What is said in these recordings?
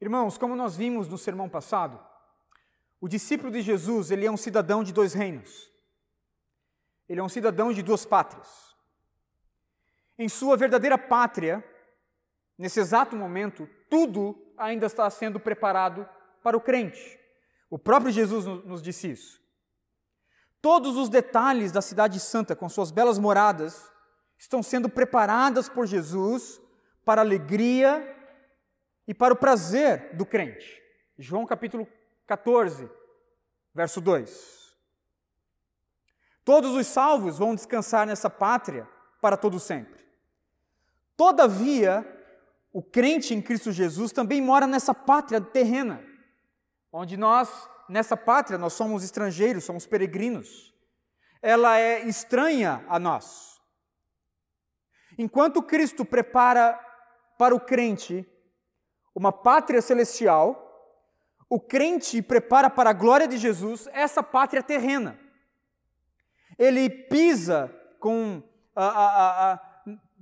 Irmãos, como nós vimos no sermão passado, o discípulo de Jesus, ele é um cidadão de dois reinos. Ele é um cidadão de duas pátrias. Em sua verdadeira pátria, nesse exato momento, tudo ainda está sendo preparado para o crente. O próprio Jesus nos disse isso. Todos os detalhes da cidade santa, com suas belas moradas, estão sendo preparadas por Jesus para a alegria e para o prazer do crente. João capítulo 14, verso 2. Todos os salvos vão descansar nessa pátria para todo sempre. Todavia, o crente em Cristo Jesus também mora nessa pátria terrena, onde nós, nessa pátria, nós somos estrangeiros, somos peregrinos. Ela é estranha a nós. Enquanto Cristo prepara para o crente uma pátria celestial, o crente prepara para a glória de Jesus essa pátria terrena. Ele pisa com a, a, a,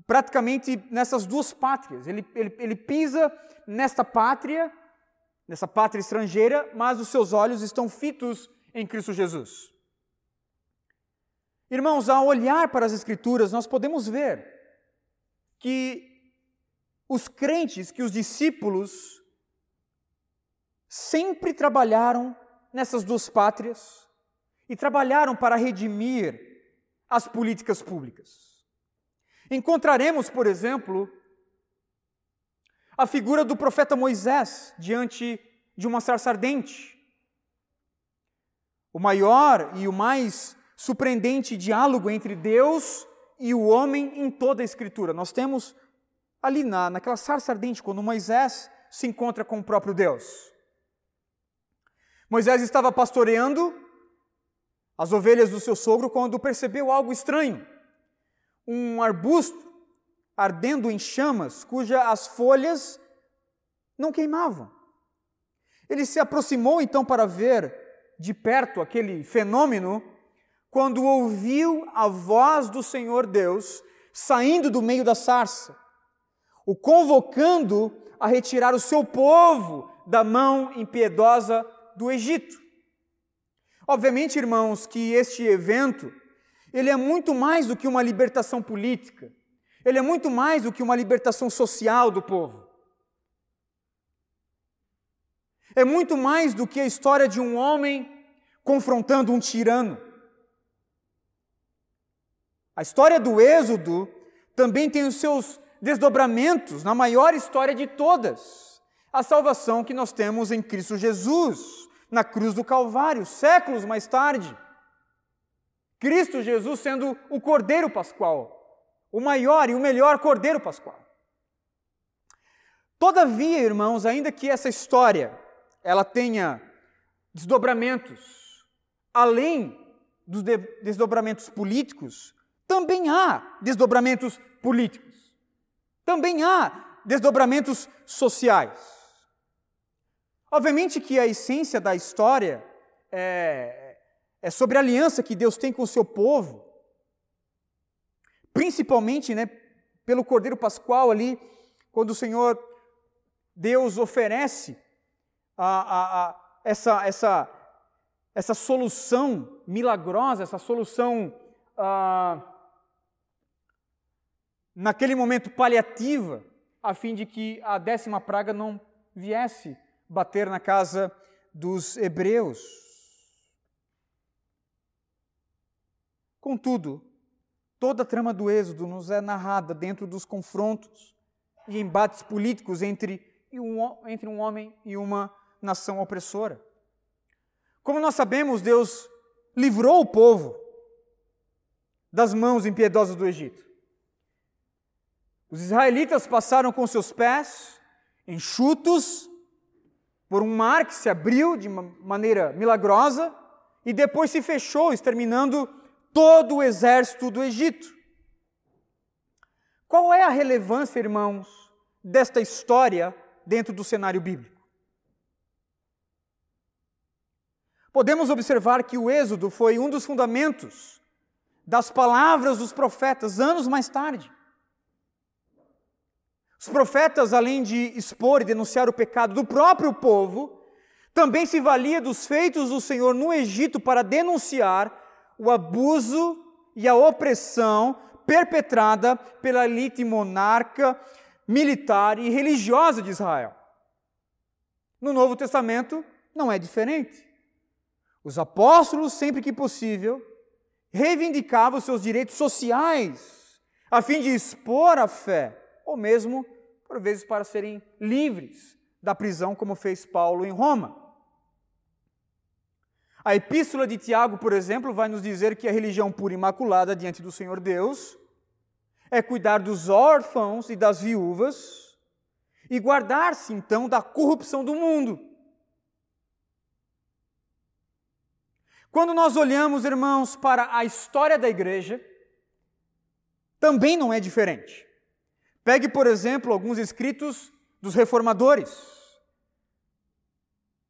praticamente nessas duas pátrias. Ele, ele, ele pisa nesta pátria, nessa pátria estrangeira, mas os seus olhos estão fitos em Cristo Jesus. Irmãos, ao olhar para as Escrituras, nós podemos ver que os crentes, que os discípulos sempre trabalharam nessas duas pátrias e trabalharam para redimir as políticas públicas. Encontraremos, por exemplo, a figura do profeta Moisés diante de uma sarça ardente. O maior e o mais surpreendente diálogo entre Deus e o homem em toda a Escritura. Nós temos ali na, naquela sarça ardente, quando Moisés se encontra com o próprio Deus. Moisés estava pastoreando as ovelhas do seu sogro quando percebeu algo estranho. Um arbusto ardendo em chamas, cujas as folhas não queimavam. Ele se aproximou então para ver de perto aquele fenômeno, quando ouviu a voz do Senhor Deus saindo do meio da sarça o convocando a retirar o seu povo da mão impiedosa do Egito. Obviamente, irmãos, que este evento, ele é muito mais do que uma libertação política. Ele é muito mais do que uma libertação social do povo. É muito mais do que a história de um homem confrontando um tirano. A história do Êxodo também tem os seus desdobramentos na maior história de todas. A salvação que nós temos em Cristo Jesus, na cruz do Calvário, séculos mais tarde. Cristo Jesus sendo o Cordeiro Pascual, o maior e o melhor Cordeiro Pascual. Todavia, irmãos, ainda que essa história ela tenha desdobramentos além dos desdobramentos políticos, também há desdobramentos políticos também há desdobramentos sociais. Obviamente que a essência da história é, é sobre a aliança que Deus tem com o seu povo, principalmente né, pelo Cordeiro Pascual ali, quando o Senhor Deus oferece a, a, a essa, essa, essa solução milagrosa, essa solução. Ah, naquele momento paliativa, a fim de que a décima praga não viesse bater na casa dos hebreus. Contudo, toda a trama do Êxodo nos é narrada dentro dos confrontos e embates políticos entre um, entre um homem e uma nação opressora. Como nós sabemos, Deus livrou o povo das mãos impiedosas do Egito. Os israelitas passaram com seus pés enxutos por um mar que se abriu de maneira milagrosa e depois se fechou, exterminando todo o exército do Egito. Qual é a relevância, irmãos, desta história dentro do cenário bíblico? Podemos observar que o Êxodo foi um dos fundamentos das palavras dos profetas anos mais tarde. Os profetas, além de expor e denunciar o pecado do próprio povo, também se valia dos feitos do Senhor no Egito para denunciar o abuso e a opressão perpetrada pela elite monarca, militar e religiosa de Israel. No Novo Testamento não é diferente. Os apóstolos, sempre que possível, reivindicavam seus direitos sociais, a fim de expor a fé, ou mesmo, por vezes, para serem livres da prisão, como fez Paulo em Roma. A epístola de Tiago, por exemplo, vai nos dizer que a religião pura e imaculada diante do Senhor Deus é cuidar dos órfãos e das viúvas e guardar-se então da corrupção do mundo. Quando nós olhamos, irmãos, para a história da igreja, também não é diferente. Pegue, por exemplo, alguns escritos dos reformadores.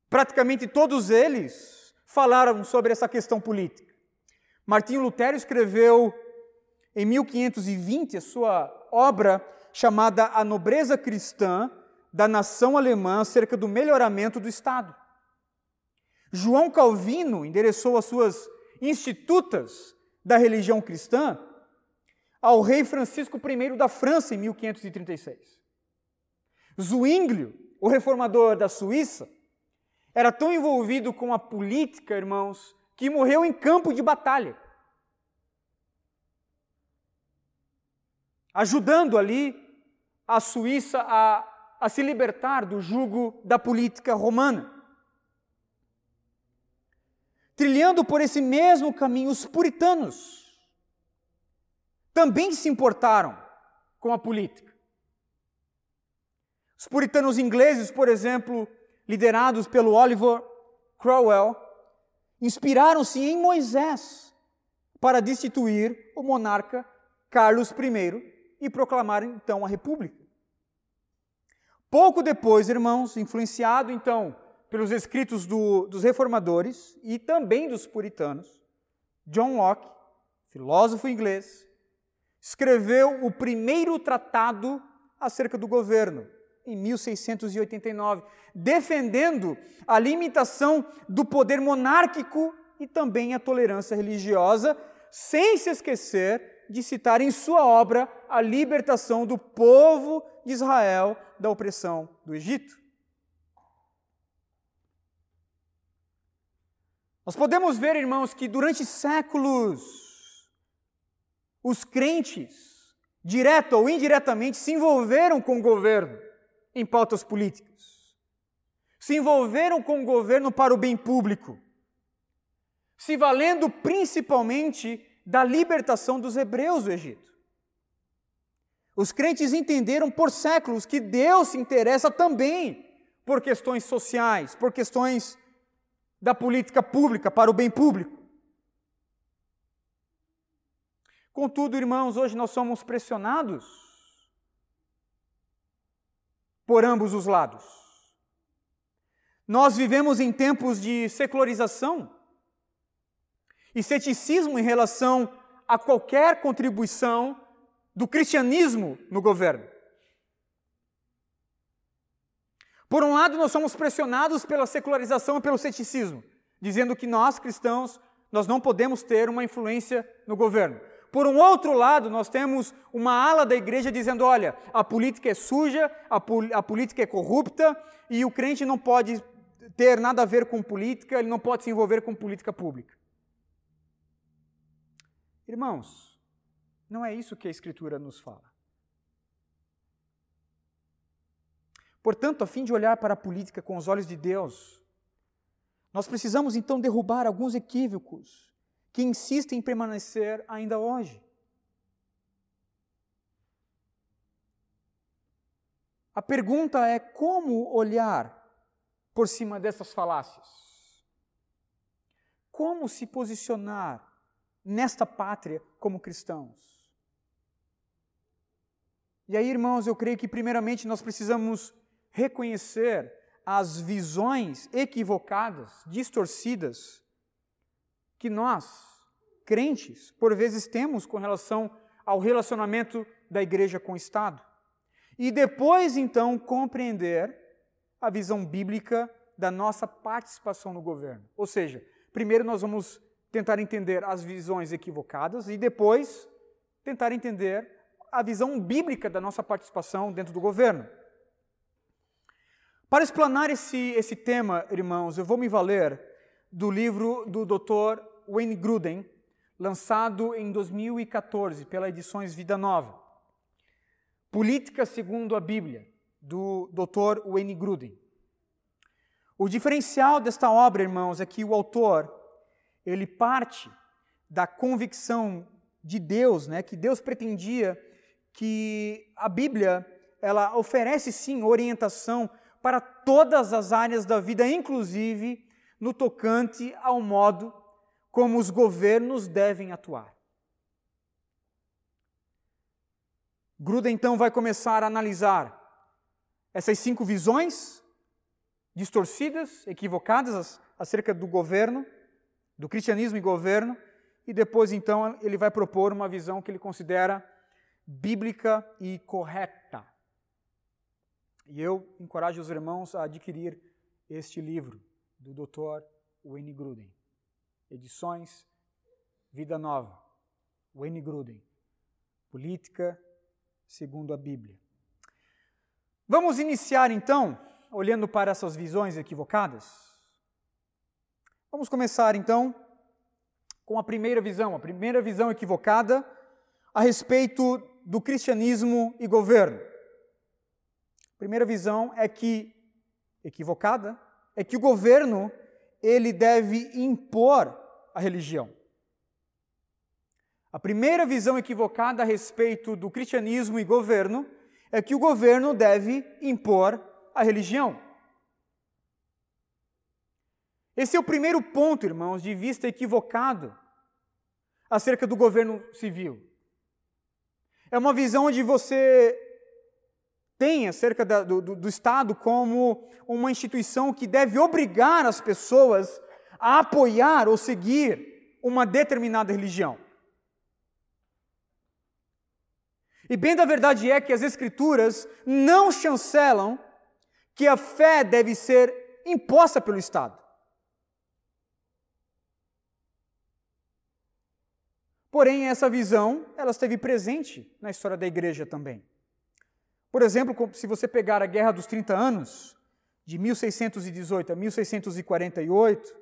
Praticamente todos eles falaram sobre essa questão política. Martinho Lutero escreveu em 1520 a sua obra chamada A Nobreza Cristã da Nação Alemã acerca do melhoramento do Estado. João Calvino endereçou as suas institutas da religião cristã ao rei Francisco I da França em 1536. Zwinglio, o reformador da Suíça, era tão envolvido com a política, irmãos, que morreu em campo de batalha. Ajudando ali a Suíça a, a se libertar do jugo da política romana. Trilhando por esse mesmo caminho, os puritanos também se importaram com a política. Os puritanos ingleses, por exemplo, liderados pelo Oliver Cromwell, inspiraram-se em Moisés para destituir o monarca Carlos I e proclamar então a república. Pouco depois, irmãos, influenciado então pelos escritos do, dos reformadores e também dos puritanos, John Locke, filósofo inglês, escreveu o primeiro tratado acerca do governo, em 1689, defendendo a limitação do poder monárquico e também a tolerância religiosa, sem se esquecer de citar em sua obra a libertação do povo de Israel da opressão do Egito. Nós podemos ver, irmãos, que durante séculos os crentes, direto ou indiretamente, se envolveram com o governo em pautas políticas. Se envolveram com o governo para o bem público, se valendo principalmente da libertação dos hebreus do Egito. Os crentes entenderam por séculos que Deus se interessa também por questões sociais, por questões da política pública para o bem público. Contudo, irmãos, hoje nós somos pressionados por ambos os lados. Nós vivemos em tempos de secularização e ceticismo em relação a qualquer contribuição do cristianismo no governo. Por um lado, nós somos pressionados pela secularização e pelo ceticismo, dizendo que nós, cristãos, nós não podemos ter uma influência no governo. Por um outro lado, nós temos uma ala da igreja dizendo: olha, a política é suja, a, pol a política é corrupta e o crente não pode ter nada a ver com política, ele não pode se envolver com política pública. Irmãos, não é isso que a Escritura nos fala. Portanto, a fim de olhar para a política com os olhos de Deus, nós precisamos então derrubar alguns equívocos que insistem em permanecer ainda hoje. A pergunta é como olhar por cima dessas falácias? Como se posicionar nesta pátria como cristãos? E aí, irmãos, eu creio que primeiramente nós precisamos reconhecer as visões equivocadas, distorcidas, que nós, crentes, por vezes temos com relação ao relacionamento da igreja com o Estado. e depois então compreender a visão bíblica da nossa participação no governo. Ou seja, primeiro nós vamos tentar entender as visões equivocadas e depois tentar entender a visão bíblica da nossa participação dentro do governo. Para explanar esse, esse tema, irmãos, eu vou me valer do livro do Dr. Wayne Gruden, lançado em 2014 pela Edições Vida Nova. Política segundo a Bíblia, do Dr. Wayne Gruden. O diferencial desta obra, irmãos, é que o autor ele parte da convicção de Deus, né, que Deus pretendia que a Bíblia ela oferece sim orientação para todas as áreas da vida, inclusive no tocante ao modo como os governos devem atuar. Gruda então vai começar a analisar essas cinco visões distorcidas, equivocadas acerca do governo, do cristianismo e governo, e depois então ele vai propor uma visão que ele considera bíblica e correta. E eu encorajo os irmãos a adquirir este livro do Dr. Wayne Gruden. Edições Vida Nova. Wayne Gruden. Política segundo a Bíblia. Vamos iniciar então, olhando para essas visões equivocadas. Vamos começar então com a primeira visão, a primeira visão equivocada a respeito do cristianismo e governo. A primeira visão é que equivocada é que o governo ele deve impor a religião. A primeira visão equivocada a respeito do cristianismo e governo é que o governo deve impor a religião. Esse é o primeiro ponto, irmãos, de vista equivocado acerca do governo civil. É uma visão onde você tem acerca da, do, do Estado como uma instituição que deve obrigar as pessoas a apoiar ou seguir uma determinada religião. E bem da verdade é que as Escrituras não chancelam que a fé deve ser imposta pelo Estado. Porém, essa visão, ela esteve presente na história da igreja também. Por exemplo, se você pegar a Guerra dos 30 Anos, de 1618 a 1648,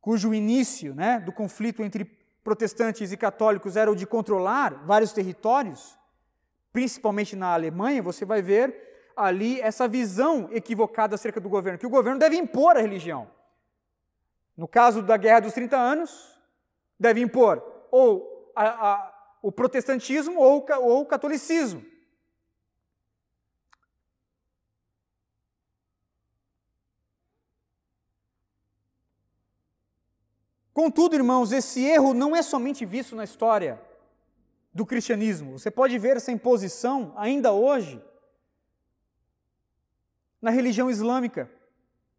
cujo início né, do conflito entre protestantes e católicos era o de controlar vários territórios, principalmente na Alemanha, você vai ver ali essa visão equivocada acerca do governo, que o governo deve impor a religião. No caso da Guerra dos 30 Anos, deve impor ou a, a, o protestantismo ou, ou o catolicismo. Contudo, irmãos, esse erro não é somente visto na história do cristianismo. Você pode ver essa imposição ainda hoje na religião islâmica,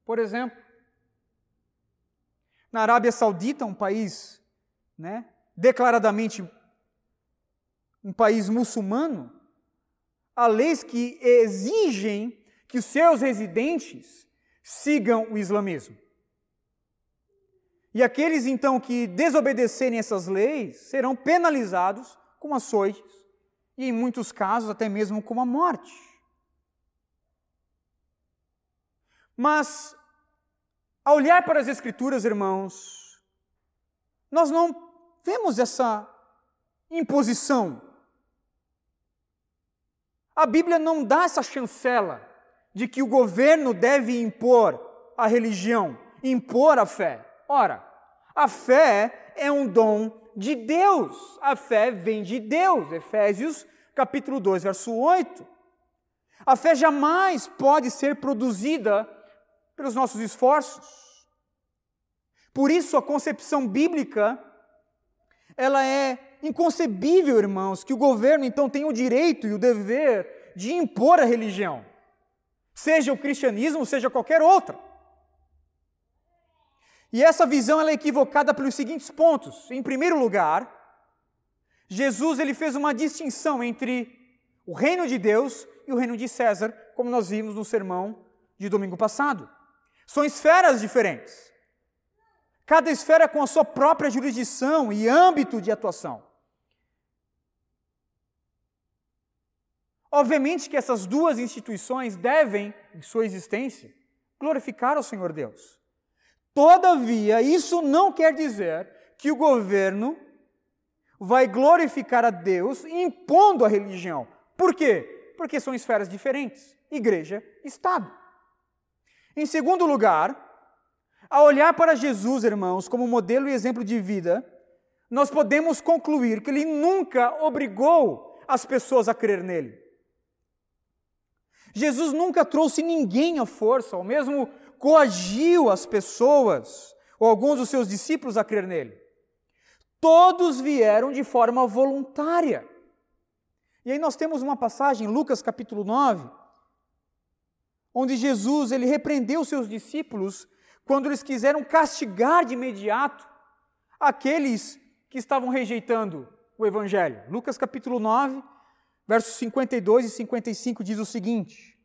por exemplo. Na Arábia Saudita, um país né, declaradamente um país muçulmano, há leis que exigem que os seus residentes sigam o islamismo. E aqueles então que desobedecerem essas leis serão penalizados com açoites e, em muitos casos, até mesmo com a morte. Mas, ao olhar para as Escrituras, irmãos, nós não vemos essa imposição. A Bíblia não dá essa chancela de que o governo deve impor a religião, impor a fé. Ora, a fé é um dom de Deus. A fé vem de Deus. Efésios capítulo 2, verso 8. A fé jamais pode ser produzida pelos nossos esforços. Por isso, a concepção bíblica ela é inconcebível, irmãos, que o governo então tenha o direito e o dever de impor a religião, seja o cristianismo, seja qualquer outra. E essa visão é equivocada pelos seguintes pontos. Em primeiro lugar, Jesus ele fez uma distinção entre o reino de Deus e o reino de César, como nós vimos no sermão de domingo passado. São esferas diferentes. Cada esfera com a sua própria jurisdição e âmbito de atuação. Obviamente que essas duas instituições devem, em sua existência, glorificar o Senhor Deus. Todavia, isso não quer dizer que o governo vai glorificar a Deus impondo a religião. Por quê? Porque são esferas diferentes igreja, Estado. Em segundo lugar, ao olhar para Jesus, irmãos, como modelo e exemplo de vida, nós podemos concluir que ele nunca obrigou as pessoas a crer nele. Jesus nunca trouxe ninguém à força, ou mesmo coagiu as pessoas, ou alguns dos seus discípulos, a crer nele. Todos vieram de forma voluntária. E aí nós temos uma passagem, Lucas capítulo 9, onde Jesus ele repreendeu seus discípulos quando eles quiseram castigar de imediato aqueles que estavam rejeitando o evangelho. Lucas capítulo 9, versos 52 e 55 diz o seguinte: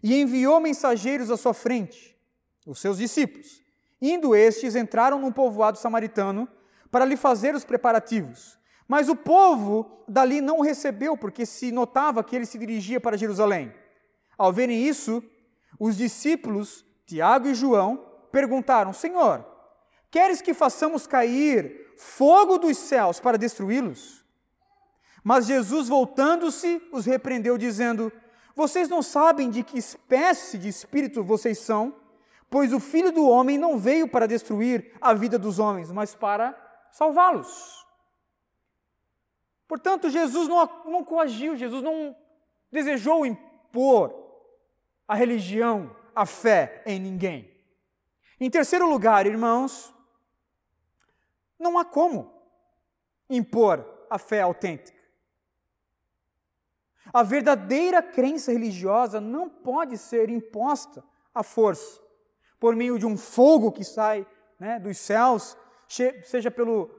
E enviou mensageiros à sua frente, os seus discípulos. Indo estes, entraram num povoado samaritano para lhe fazer os preparativos. Mas o povo dali não o recebeu, porque se notava que ele se dirigia para Jerusalém. Ao verem isso, os discípulos, Tiago e João, perguntaram: Senhor, queres que façamos cair fogo dos céus para destruí-los? Mas Jesus, voltando-se, os repreendeu, dizendo: Vocês não sabem de que espécie de espírito vocês são, pois o filho do homem não veio para destruir a vida dos homens, mas para salvá-los. Portanto, Jesus não, não coagiu, Jesus não desejou impor a religião, a fé em ninguém. Em terceiro lugar, irmãos, não há como impor a fé autêntica. A verdadeira crença religiosa não pode ser imposta à força, por meio de um fogo que sai né, dos céus, seja pelo,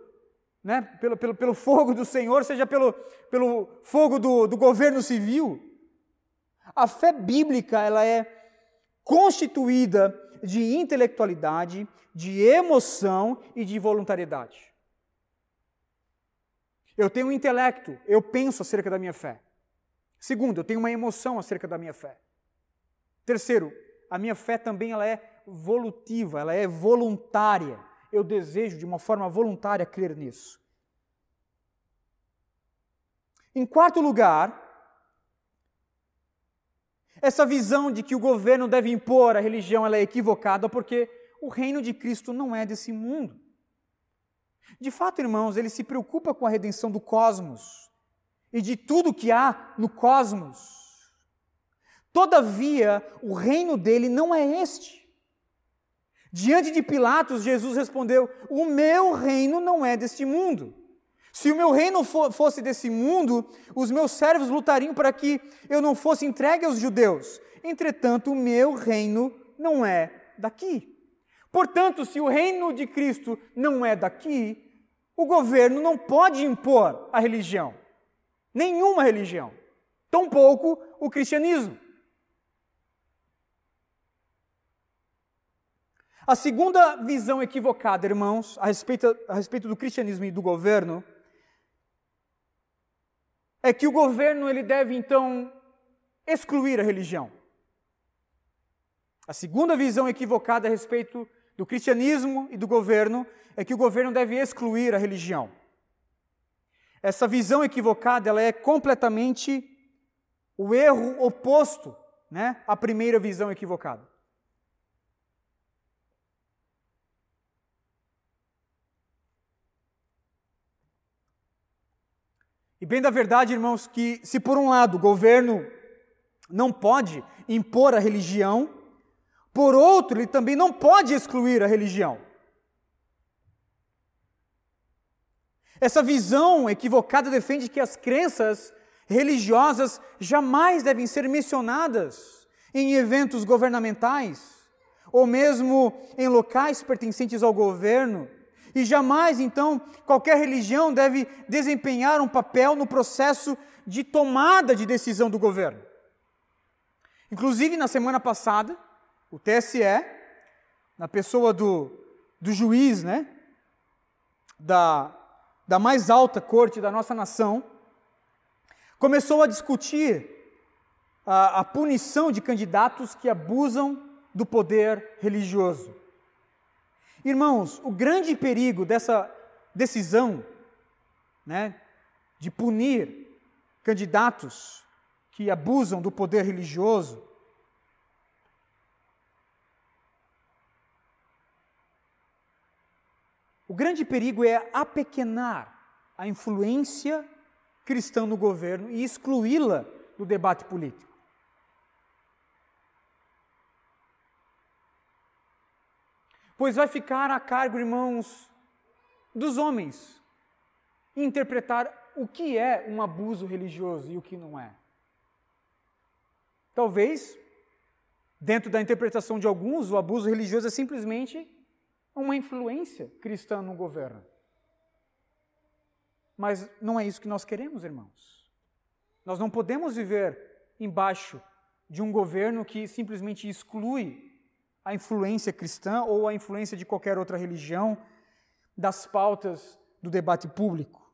né, pelo, pelo, pelo fogo do Senhor, seja pelo, pelo fogo do, do governo civil. A fé bíblica ela é constituída de intelectualidade, de emoção e de voluntariedade. Eu tenho um intelecto, eu penso acerca da minha fé. Segundo, eu tenho uma emoção acerca da minha fé. Terceiro, a minha fé também ela é volutiva, ela é voluntária. Eu desejo de uma forma voluntária crer nisso. Em quarto lugar, essa visão de que o governo deve impor a religião ela é equivocada porque o reino de Cristo não é desse mundo. De fato, irmãos, ele se preocupa com a redenção do cosmos e de tudo que há no cosmos. Todavia, o reino dele não é este. Diante de Pilatos, Jesus respondeu: O meu reino não é deste mundo. Se o meu reino fosse desse mundo, os meus servos lutariam para que eu não fosse entregue aos judeus. Entretanto, o meu reino não é daqui. Portanto, se o reino de Cristo não é daqui, o governo não pode impor a religião. Nenhuma religião. Tampouco o cristianismo. A segunda visão equivocada, irmãos, a respeito, a respeito do cristianismo e do governo, é que o governo ele deve então excluir a religião. A segunda visão equivocada a respeito do cristianismo e do governo é que o governo deve excluir a religião. Essa visão equivocada ela é completamente o erro oposto né, à primeira visão equivocada. E bem da verdade, irmãos, que se por um lado o governo não pode impor a religião, por outro, ele também não pode excluir a religião. Essa visão equivocada defende que as crenças religiosas jamais devem ser mencionadas em eventos governamentais, ou mesmo em locais pertencentes ao governo, E jamais, então, qualquer religião deve desempenhar um papel no processo de tomada de decisão do governo. Inclusive, na semana passada, o TSE, na pessoa do, do juiz, né, da, da mais alta corte da nossa nação, começou a discutir a, a punição de candidatos que abusam do poder religioso. Irmãos, o grande perigo dessa decisão, né, de punir candidatos que abusam do poder religioso, o grande perigo é apequenar a influência cristã no governo e excluí-la do debate político. Pois vai ficar a cargo, irmãos, dos homens interpretar o que é um abuso religioso e o que não é. Talvez, dentro da interpretação de alguns, o abuso religioso é simplesmente uma influência cristã no governo. Mas não é isso que nós queremos, irmãos. Nós não podemos viver embaixo de um governo que simplesmente exclui a influência cristã ou a influência de qualquer outra religião das pautas do debate público.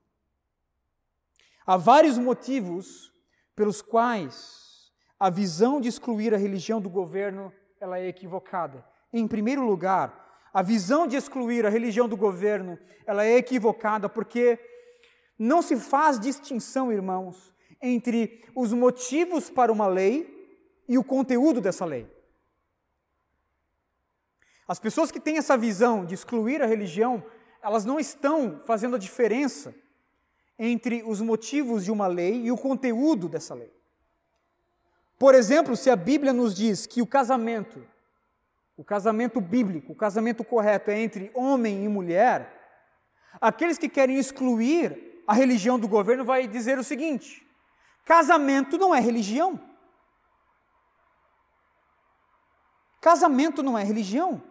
Há vários motivos pelos quais a visão de excluir a religião do governo ela é equivocada. Em primeiro lugar, a visão de excluir a religião do governo ela é equivocada porque não se faz distinção, irmãos, entre os motivos para uma lei e o conteúdo dessa lei. As pessoas que têm essa visão de excluir a religião, elas não estão fazendo a diferença entre os motivos de uma lei e o conteúdo dessa lei. Por exemplo, se a Bíblia nos diz que o casamento, o casamento bíblico, o casamento correto é entre homem e mulher, aqueles que querem excluir a religião do governo vai dizer o seguinte: casamento não é religião. Casamento não é religião.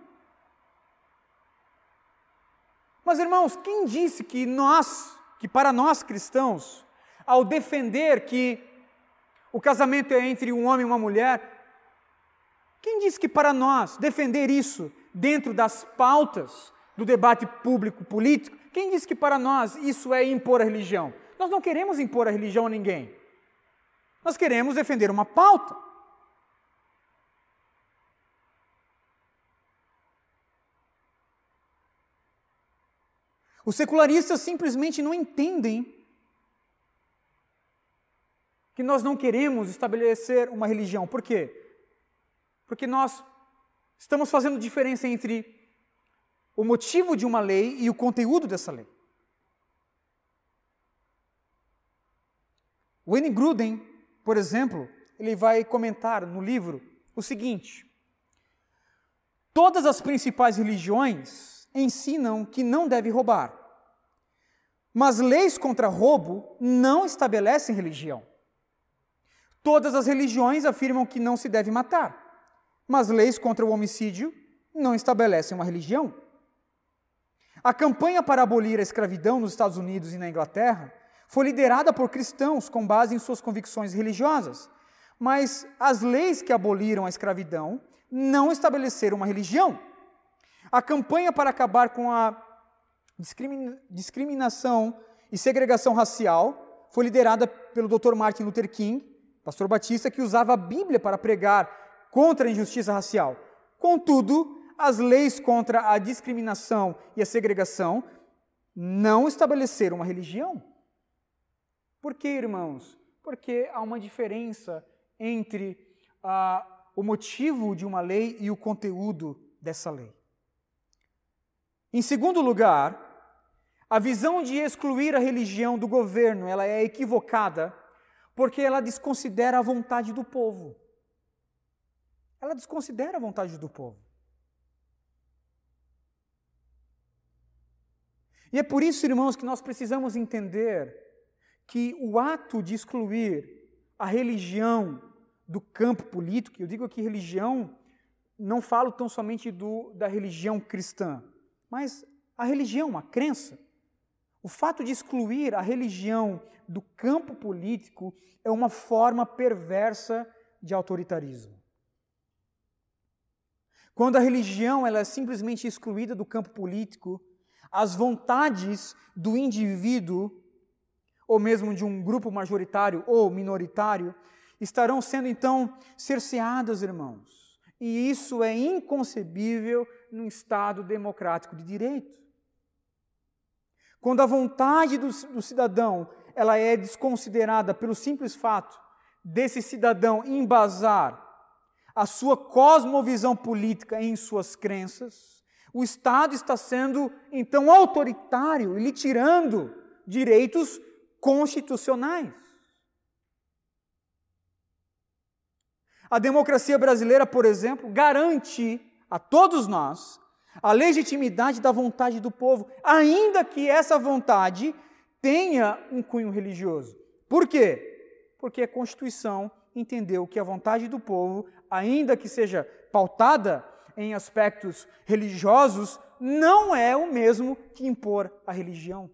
Mas irmãos, quem disse que nós, que para nós cristãos, ao defender que o casamento é entre um homem e uma mulher, quem disse que para nós defender isso dentro das pautas do debate público político, quem disse que para nós isso é impor a religião? Nós não queremos impor a religião a ninguém. Nós queremos defender uma pauta. Os secularistas simplesmente não entendem que nós não queremos estabelecer uma religião. Por quê? Porque nós estamos fazendo diferença entre o motivo de uma lei e o conteúdo dessa lei. Wayne Gruden, por exemplo, ele vai comentar no livro o seguinte: Todas as principais religiões ensinam que não deve roubar. Mas leis contra roubo não estabelecem religião. Todas as religiões afirmam que não se deve matar, mas leis contra o homicídio não estabelecem uma religião. A campanha para abolir a escravidão nos Estados Unidos e na Inglaterra foi liderada por cristãos com base em suas convicções religiosas, mas as leis que aboliram a escravidão não estabeleceram uma religião. A campanha para acabar com a discriminação e segregação racial foi liderada pelo Dr. Martin Luther King, pastor batista, que usava a Bíblia para pregar contra a injustiça racial. Contudo, as leis contra a discriminação e a segregação não estabeleceram uma religião. Por quê, irmãos? Porque há uma diferença entre ah, o motivo de uma lei e o conteúdo dessa lei. Em segundo lugar, a visão de excluir a religião do governo, ela é equivocada, porque ela desconsidera a vontade do povo. Ela desconsidera a vontade do povo. E é por isso, irmãos, que nós precisamos entender que o ato de excluir a religião do campo político, eu digo aqui religião, não falo tão somente do, da religião cristã, mas a religião, a crença. O fato de excluir a religião do campo político é uma forma perversa de autoritarismo. Quando a religião ela é simplesmente excluída do campo político, as vontades do indivíduo, ou mesmo de um grupo majoritário ou minoritário, estarão sendo então cerceadas, irmãos. E isso é inconcebível num Estado democrático de direito. Quando a vontade do, do cidadão ela é desconsiderada pelo simples fato desse cidadão embasar a sua cosmovisão política em suas crenças, o Estado está sendo então autoritário e lhe tirando direitos constitucionais. A democracia brasileira, por exemplo, garante a todos nós a legitimidade da vontade do povo, ainda que essa vontade tenha um cunho religioso. Por quê? Porque a Constituição entendeu que a vontade do povo, ainda que seja pautada em aspectos religiosos, não é o mesmo que impor a religião.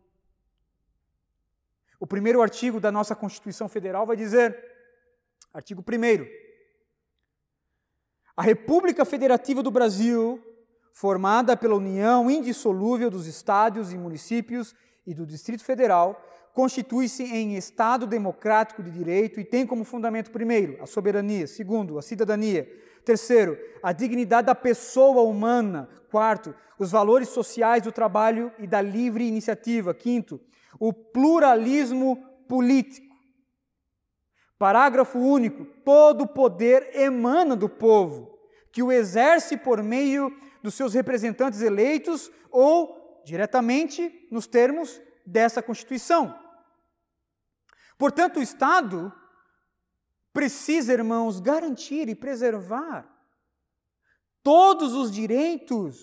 O primeiro artigo da nossa Constituição Federal vai dizer, artigo 1 a República Federativa do Brasil formada pela união indissolúvel dos estados e municípios e do Distrito Federal, constitui-se em Estado democrático de direito e tem como fundamento, primeiro, a soberania, segundo, a cidadania, terceiro, a dignidade da pessoa humana, quarto, os valores sociais do trabalho e da livre iniciativa, quinto, o pluralismo político. Parágrafo único: todo poder emana do povo, que o exerce por meio dos seus representantes eleitos ou diretamente nos termos dessa Constituição. Portanto, o Estado precisa, irmãos, garantir e preservar todos os direitos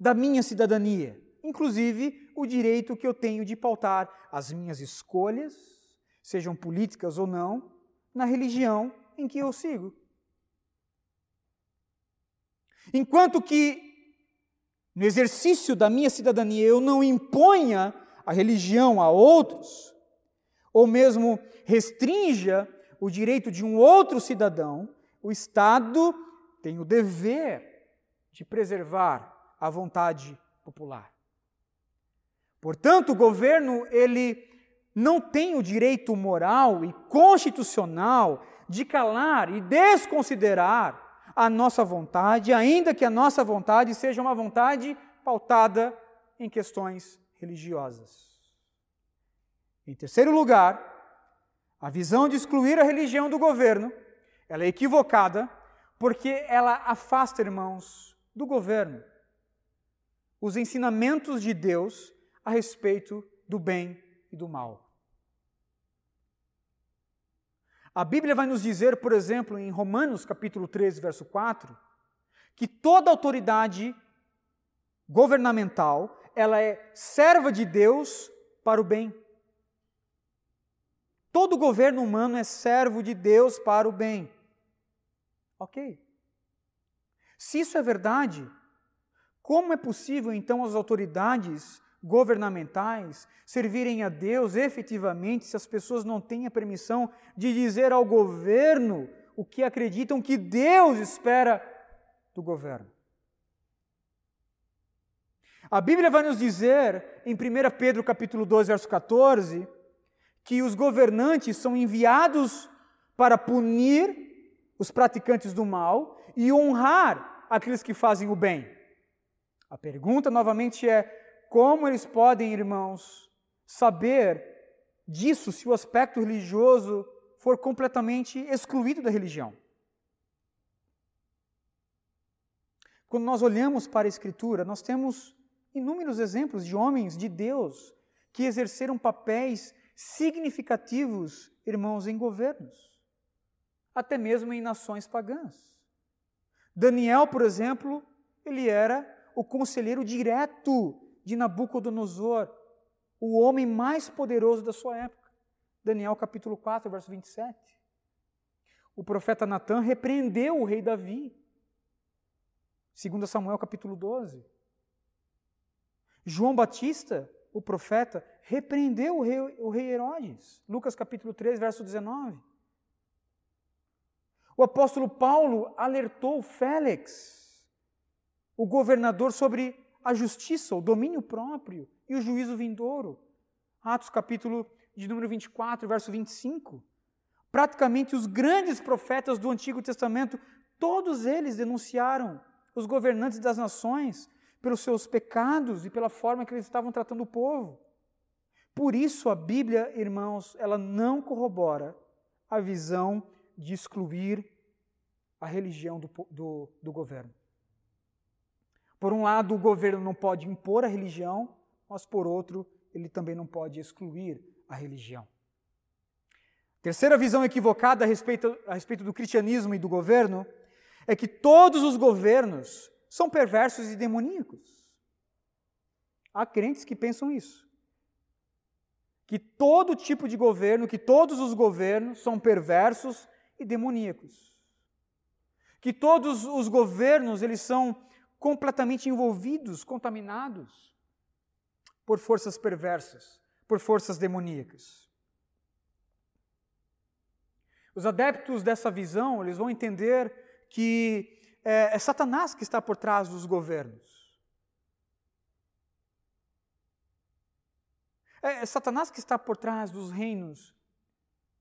da minha cidadania, inclusive o direito que eu tenho de pautar as minhas escolhas, sejam políticas ou não, na religião em que eu sigo. Enquanto que no exercício da minha cidadania eu não imponha a religião a outros, ou mesmo restrinja o direito de um outro cidadão, o Estado tem o dever de preservar a vontade popular. Portanto, o governo ele não tem o direito moral e constitucional de calar e desconsiderar a nossa vontade, ainda que a nossa vontade seja uma vontade pautada em questões religiosas. Em terceiro lugar, a visão de excluir a religião do governo, ela é equivocada, porque ela afasta, irmãos, do governo os ensinamentos de Deus a respeito do bem e do mal. A Bíblia vai nos dizer, por exemplo, em Romanos capítulo 13, verso 4, que toda autoridade governamental, ela é serva de Deus para o bem. Todo governo humano é servo de Deus para o bem. OK. Se isso é verdade, como é possível então as autoridades governamentais servirem a Deus efetivamente se as pessoas não têm a permissão de dizer ao governo o que acreditam que Deus espera do governo. A Bíblia vai nos dizer em 1 Pedro capítulo 2, verso 14, que os governantes são enviados para punir os praticantes do mal e honrar aqueles que fazem o bem. A pergunta novamente é: como eles podem, irmãos, saber disso se o aspecto religioso for completamente excluído da religião? Quando nós olhamos para a Escritura, nós temos inúmeros exemplos de homens de Deus que exerceram papéis significativos, irmãos, em governos, até mesmo em nações pagãs. Daniel, por exemplo, ele era o conselheiro direto de Nabucodonosor, o homem mais poderoso da sua época. Daniel capítulo 4, verso 27. O profeta Natan repreendeu o rei Davi. 2 Samuel capítulo 12. João Batista, o profeta, repreendeu o rei, o rei Herodes. Lucas capítulo 3, verso 19. O apóstolo Paulo alertou Félix, o governador, sobre a justiça, o domínio próprio e o juízo vindouro. Atos capítulo de número 24, verso 25. Praticamente os grandes profetas do Antigo Testamento, todos eles denunciaram os governantes das nações pelos seus pecados e pela forma que eles estavam tratando o povo. Por isso a Bíblia, irmãos, ela não corrobora a visão de excluir a religião do, do, do governo. Por um lado, o governo não pode impor a religião, mas por outro, ele também não pode excluir a religião. Terceira visão equivocada a respeito, a respeito do cristianismo e do governo é que todos os governos são perversos e demoníacos. Há crentes que pensam isso. Que todo tipo de governo, que todos os governos são perversos e demoníacos. Que todos os governos, eles são completamente envolvidos, contaminados por forças perversas, por forças demoníacas. Os adeptos dessa visão, eles vão entender que é, é Satanás que está por trás dos governos. É, é Satanás que está por trás dos reinos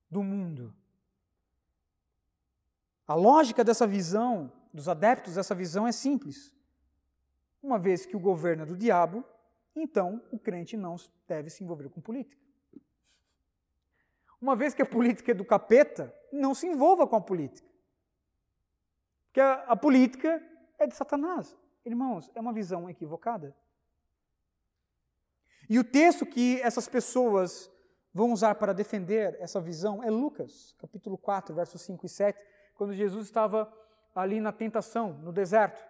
do mundo. A lógica dessa visão, dos adeptos dessa visão, é simples. Uma vez que o governo é do diabo, então o crente não deve se envolver com política. Uma vez que a política é do capeta, não se envolva com a política que a, a política é de Satanás. Irmãos, é uma visão equivocada. E o texto que essas pessoas vão usar para defender essa visão é Lucas, capítulo 4, versos 5 e 7, quando Jesus estava ali na tentação, no deserto.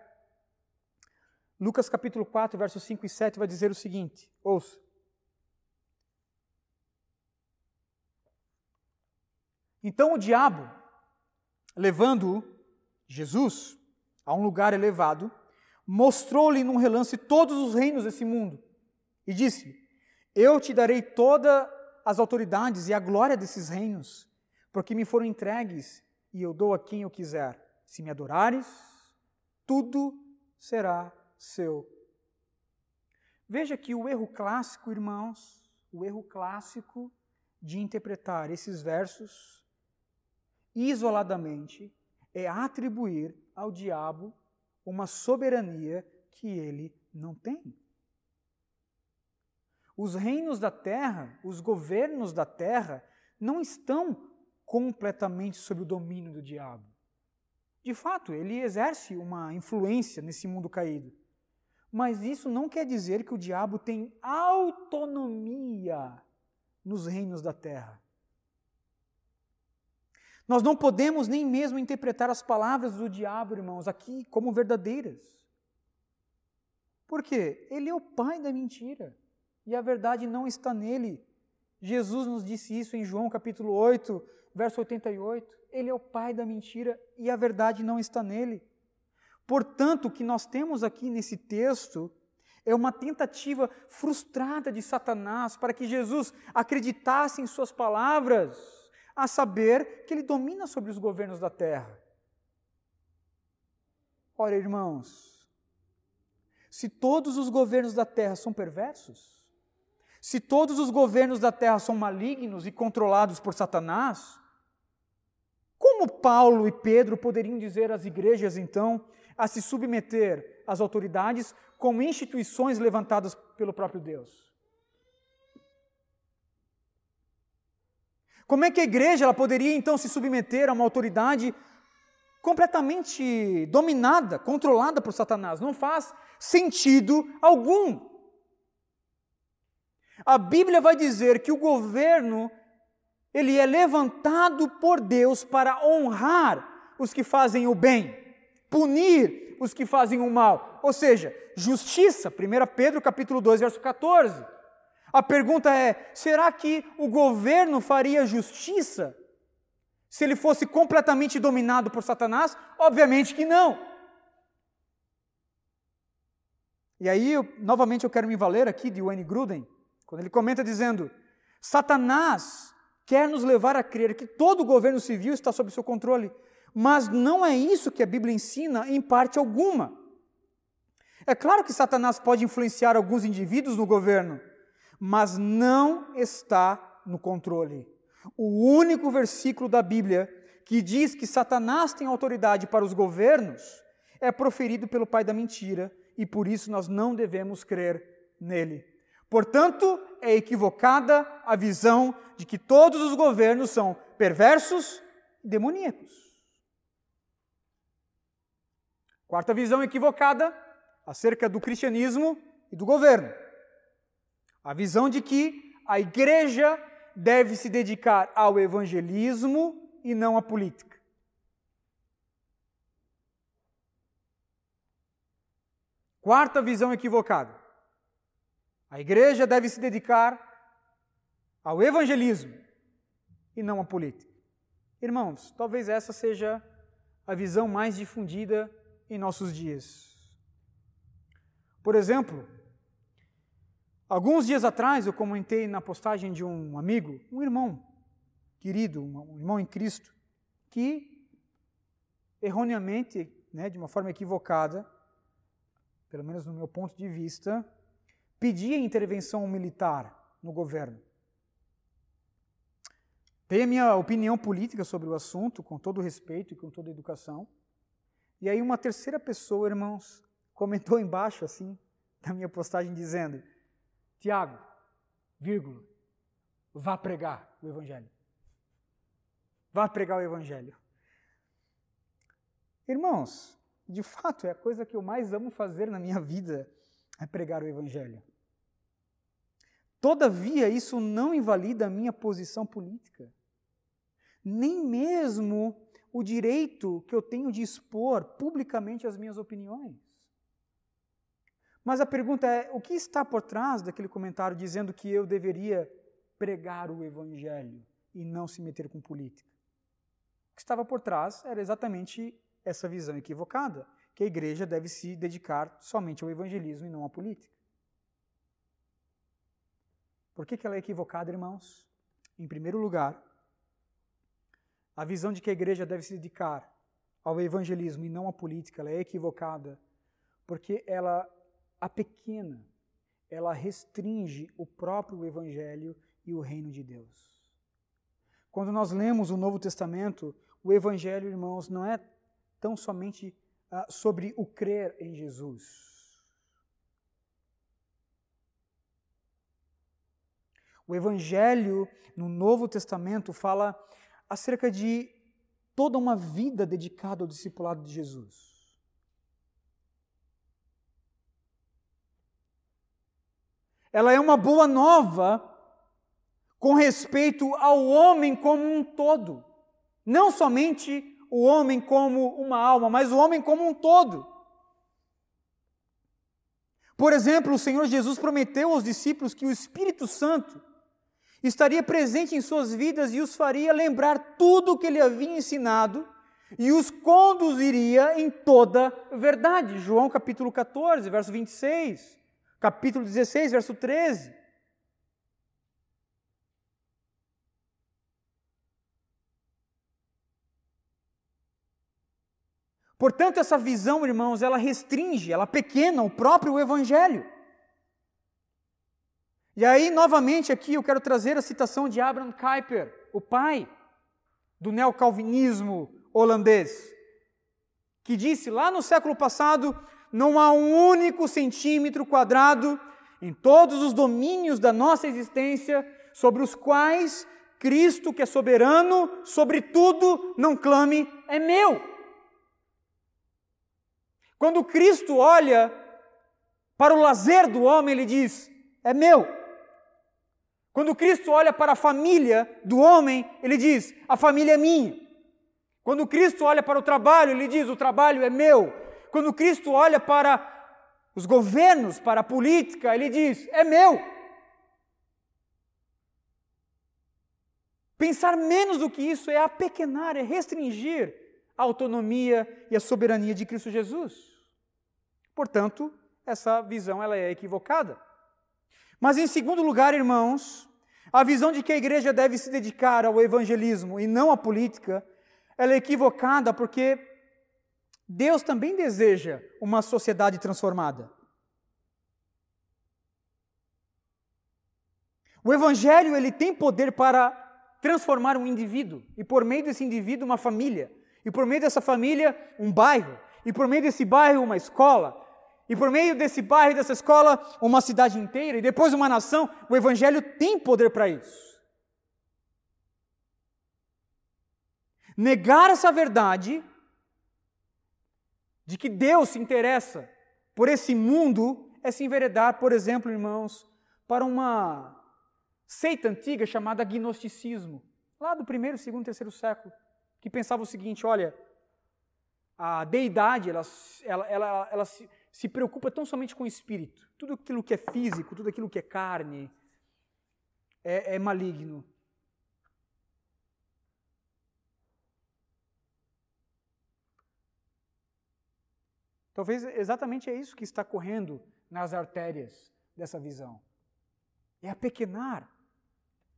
Lucas capítulo 4, versos 5 e 7 vai dizer o seguinte: ouça. Então o diabo, levando-o Jesus, a um lugar elevado, mostrou-lhe num relance todos os reinos desse mundo e disse-lhe: Eu te darei todas as autoridades e a glória desses reinos, porque me foram entregues e eu dou a quem eu quiser. Se me adorares, tudo será seu. Veja que o erro clássico, irmãos, o erro clássico de interpretar esses versos isoladamente é atribuir ao diabo uma soberania que ele não tem. Os reinos da terra, os governos da terra, não estão completamente sob o domínio do diabo. De fato, ele exerce uma influência nesse mundo caído. Mas isso não quer dizer que o diabo tem autonomia nos reinos da terra. Nós não podemos nem mesmo interpretar as palavras do diabo, irmãos, aqui como verdadeiras. Por quê? Ele é o pai da mentira e a verdade não está nele. Jesus nos disse isso em João capítulo 8, verso 88. Ele é o pai da mentira e a verdade não está nele. Portanto, o que nós temos aqui nesse texto é uma tentativa frustrada de Satanás para que Jesus acreditasse em suas palavras a saber que ele domina sobre os governos da terra. Ora, irmãos, se todos os governos da terra são perversos, se todos os governos da terra são malignos e controlados por Satanás, como Paulo e Pedro poderiam dizer às igrejas, então, a se submeter às autoridades como instituições levantadas pelo próprio Deus? Como é que a igreja ela poderia então se submeter a uma autoridade completamente dominada, controlada por Satanás? Não faz sentido algum. A Bíblia vai dizer que o governo ele é levantado por Deus para honrar os que fazem o bem, punir os que fazem o mal. Ou seja, justiça, 1 Pedro capítulo 2, verso 14. A pergunta é: será que o governo faria justiça se ele fosse completamente dominado por Satanás? Obviamente que não. E aí, eu, novamente, eu quero me valer aqui de Wayne Gruden, quando ele comenta dizendo: Satanás quer nos levar a crer que todo o governo civil está sob seu controle, mas não é isso que a Bíblia ensina em parte alguma. É claro que Satanás pode influenciar alguns indivíduos no governo, mas não está no controle. O único versículo da Bíblia que diz que Satanás tem autoridade para os governos é proferido pelo pai da mentira e por isso nós não devemos crer nele. Portanto, é equivocada a visão de que todos os governos são perversos e demoníacos. Quarta visão equivocada acerca do cristianismo e do governo. A visão de que a igreja deve se dedicar ao evangelismo e não à política. Quarta visão equivocada. A igreja deve se dedicar ao evangelismo e não à política. Irmãos, talvez essa seja a visão mais difundida em nossos dias. Por exemplo, alguns dias atrás eu comentei na postagem de um amigo, um irmão querido, um irmão em Cristo, que erroneamente, né, de uma forma equivocada, pelo menos no meu ponto de vista, pedia intervenção militar no governo. Dei a minha opinião política sobre o assunto, com todo respeito e com toda educação. E aí uma terceira pessoa, irmãos, comentou embaixo assim, na minha postagem, dizendo: Tiago, vírgula, vá pregar o Evangelho. Vá pregar o Evangelho. Irmãos, de fato, é a coisa que eu mais amo fazer na minha vida, é pregar o Evangelho. Todavia, isso não invalida a minha posição política, nem mesmo o direito que eu tenho de expor publicamente as minhas opiniões. Mas a pergunta é: o que está por trás daquele comentário dizendo que eu deveria pregar o Evangelho e não se meter com política? O que estava por trás era exatamente essa visão equivocada, que a igreja deve se dedicar somente ao evangelismo e não à política. Por que, que ela é equivocada, irmãos? Em primeiro lugar, a visão de que a igreja deve se dedicar ao evangelismo e não à política, ela é equivocada porque ela a pequena, ela restringe o próprio evangelho e o reino de Deus. Quando nós lemos o Novo Testamento, o evangelho, irmãos, não é tão somente uh, sobre o crer em Jesus. O Evangelho no Novo Testamento fala acerca de toda uma vida dedicada ao discipulado de Jesus. Ela é uma boa nova com respeito ao homem como um todo, não somente o homem como uma alma, mas o homem como um todo. Por exemplo, o Senhor Jesus prometeu aos discípulos que o Espírito Santo estaria presente em suas vidas e os faria lembrar tudo o que ele havia ensinado e os conduziria em toda verdade. João capítulo 14, verso 26, capítulo 16, verso 13. Portanto, essa visão, irmãos, ela restringe, ela pequena o próprio evangelho. E aí, novamente, aqui eu quero trazer a citação de Abraham Kuyper, o pai do neocalvinismo holandês, que disse lá no século passado: não há um único centímetro quadrado em todos os domínios da nossa existência sobre os quais Cristo, que é soberano sobre tudo, não clame, é meu. Quando Cristo olha para o lazer do homem, ele diz: é meu. Quando Cristo olha para a família do homem, ele diz: a família é minha. Quando Cristo olha para o trabalho, ele diz: o trabalho é meu. Quando Cristo olha para os governos, para a política, ele diz: é meu. Pensar menos do que isso é apequenar, é restringir a autonomia e a soberania de Cristo Jesus. Portanto, essa visão ela é equivocada. Mas em segundo lugar, irmãos, a visão de que a igreja deve se dedicar ao evangelismo e não à política, ela é equivocada porque Deus também deseja uma sociedade transformada. O evangelho ele tem poder para transformar um indivíduo e por meio desse indivíduo uma família. E por meio dessa família um bairro. E por meio desse bairro uma escola e por meio desse bairro dessa escola uma cidade inteira e depois uma nação. O evangelho tem poder para isso. Negar essa verdade de que Deus se interessa por esse mundo é se enveredar, por exemplo, irmãos, para uma seita antiga chamada gnosticismo, lá do primeiro, segundo, terceiro século, que pensava o seguinte: olha, a deidade ela, ela, ela, ela se, se preocupa tão somente com o espírito. Tudo aquilo que é físico, tudo aquilo que é carne, é, é maligno. Talvez exatamente é isso que está correndo nas artérias dessa visão. É apequenar